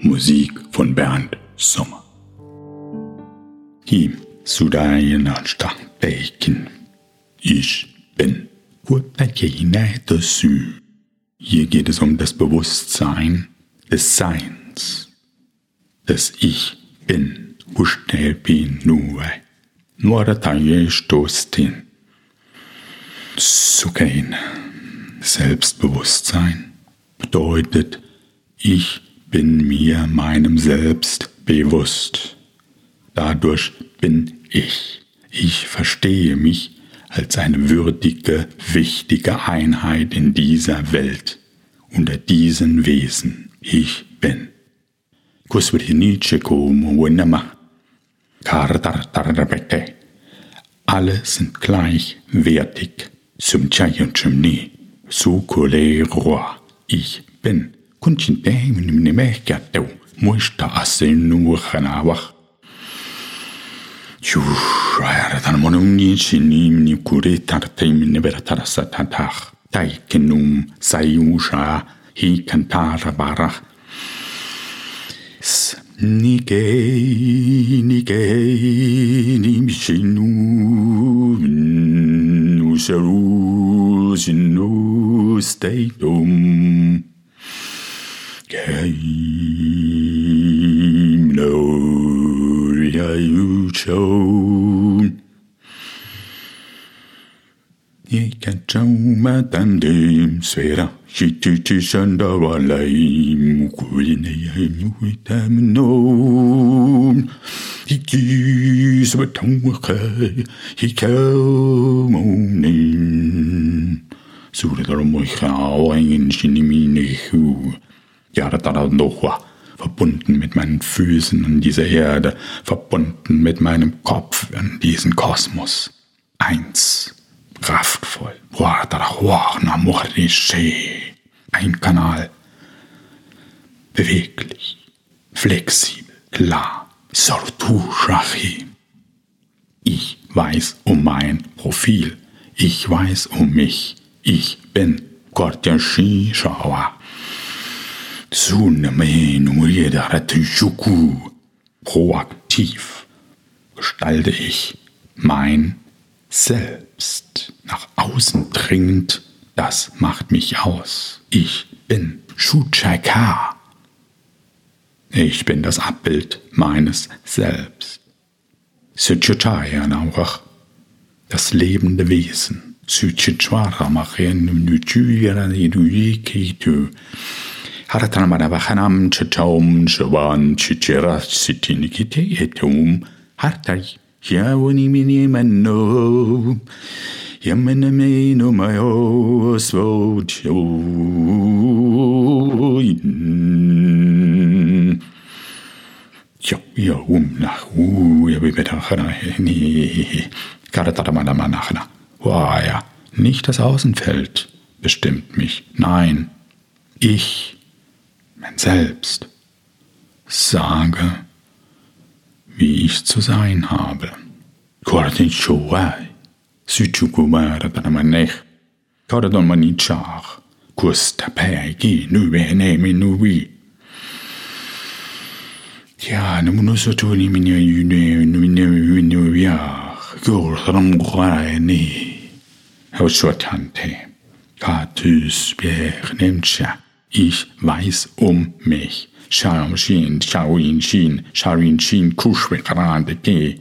Musik von Bernd Sommer. Him Sudayanasta Bacon. Ich bin. Hier geht es um das Bewusstsein des Seins, des Ich bin. Sukain. Selbstbewusstsein bedeutet, ich bin mir meinem Selbst bewusst. Dadurch bin ich. Ich verstehe mich als eine würdige, wichtige Einheit in dieser Welt, unter diesen Wesen. Ich bin. Alle sind gleichwertig. Ich bin. كنت نتاهي من مناه كاتو. مش تاسين وخنا وخ شو شعر تن منوني شني من كوري تارتي من نبرة ترسة تاتاخ تاي كنوم سايوشا هي كنتار بارخ. نيكي نيكي نيمشينو نوشرو شنو ستيتوم نوشرو شنو ستيتوم Gloria juchon. Ikachaumatandim svera shituchi shandavalaim kuineyaim uitamnom. Ikisvatonwakai hikamonim. Sudaromoikawain shiniminihu. Yardanoa, verbunden mit meinen Füßen an dieser Erde, verbunden mit meinem Kopf an diesen Kosmos. Eins, kraftvoll. Ein Kanal, beweglich, flexibel, klar. Ich weiß um mein Profil. Ich weiß um mich. Ich bin Gordiashi Shawa. Proaktiv gestalte ich mein Selbst nach außen dringend, das macht mich aus. Ich bin Shuchaika. Ich bin das Abbild meines Selbst. Suchachaya das lebende Wesen. Suchichwara machen nuchuyara niduyikitu. Haratanamanabahanam chachaum shawan chichera sitinikite etum hartai yawani mini manno yamaname no mayo svocho yo yo um nach u ya bibetachana ni karatatamanamana ja, nicht das Außenfeld bestimmt mich, nein, ich mein Selbst, sage, wie ich zu sein habe. Korten Showai, Süchukumara Tanamanech, Kordon Manichach, Kustapegi, Nubenemi Nubi. Ja, Namunusotuni Minya Yune, Nubiach, Gordram Guarani, Haushotante, Katus Bier Nemcha. Ich weiß um mich. Shaoyin Shin, Shaoyin Shin, Shaoyin Shin, Kushwe Karande Ge.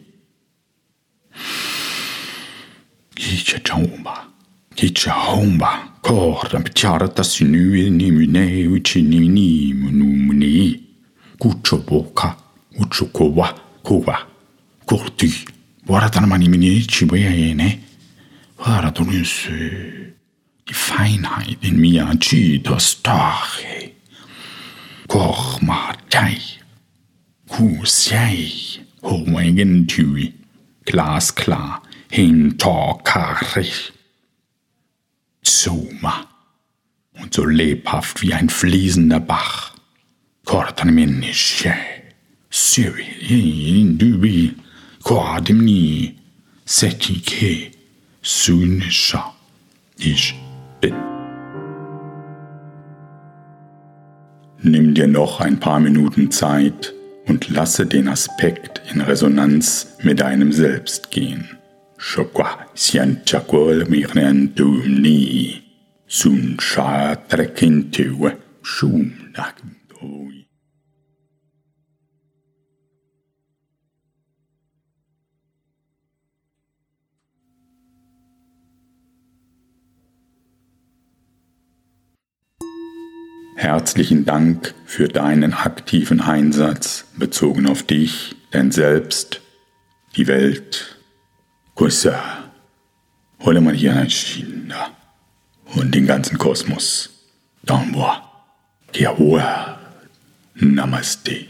Kicha Chaumba, Kicha Homba, Korda Picharata Sinui Nimune Uchini Ni Munumuni, Kucho Boka, Uchukowa, Kuwa, Kurti, Waratanamani Minichi Wayene, Waratunuse die Feinheit in mir, Chitos Tache, Kochmatai, Husjei, hoingen tui, glasklar, hintorkarig. Zuma. Und so lebhaft wie ein fließender Bach. Kortanmenische, Siri, Dubi, Kordimni, Setike, Sunisha. Ich Nimm dir noch ein paar Minuten Zeit und lasse den Aspekt in Resonanz mit deinem Selbst gehen. Shokwa sianchakwol mirentumni sun sha trekintewe Herzlichen Dank für deinen aktiven Einsatz bezogen auf dich, dein Selbst, die Welt. Kusa, hole mal hier ein China und den ganzen Kosmos. Danwa, Kiawa, Namaste.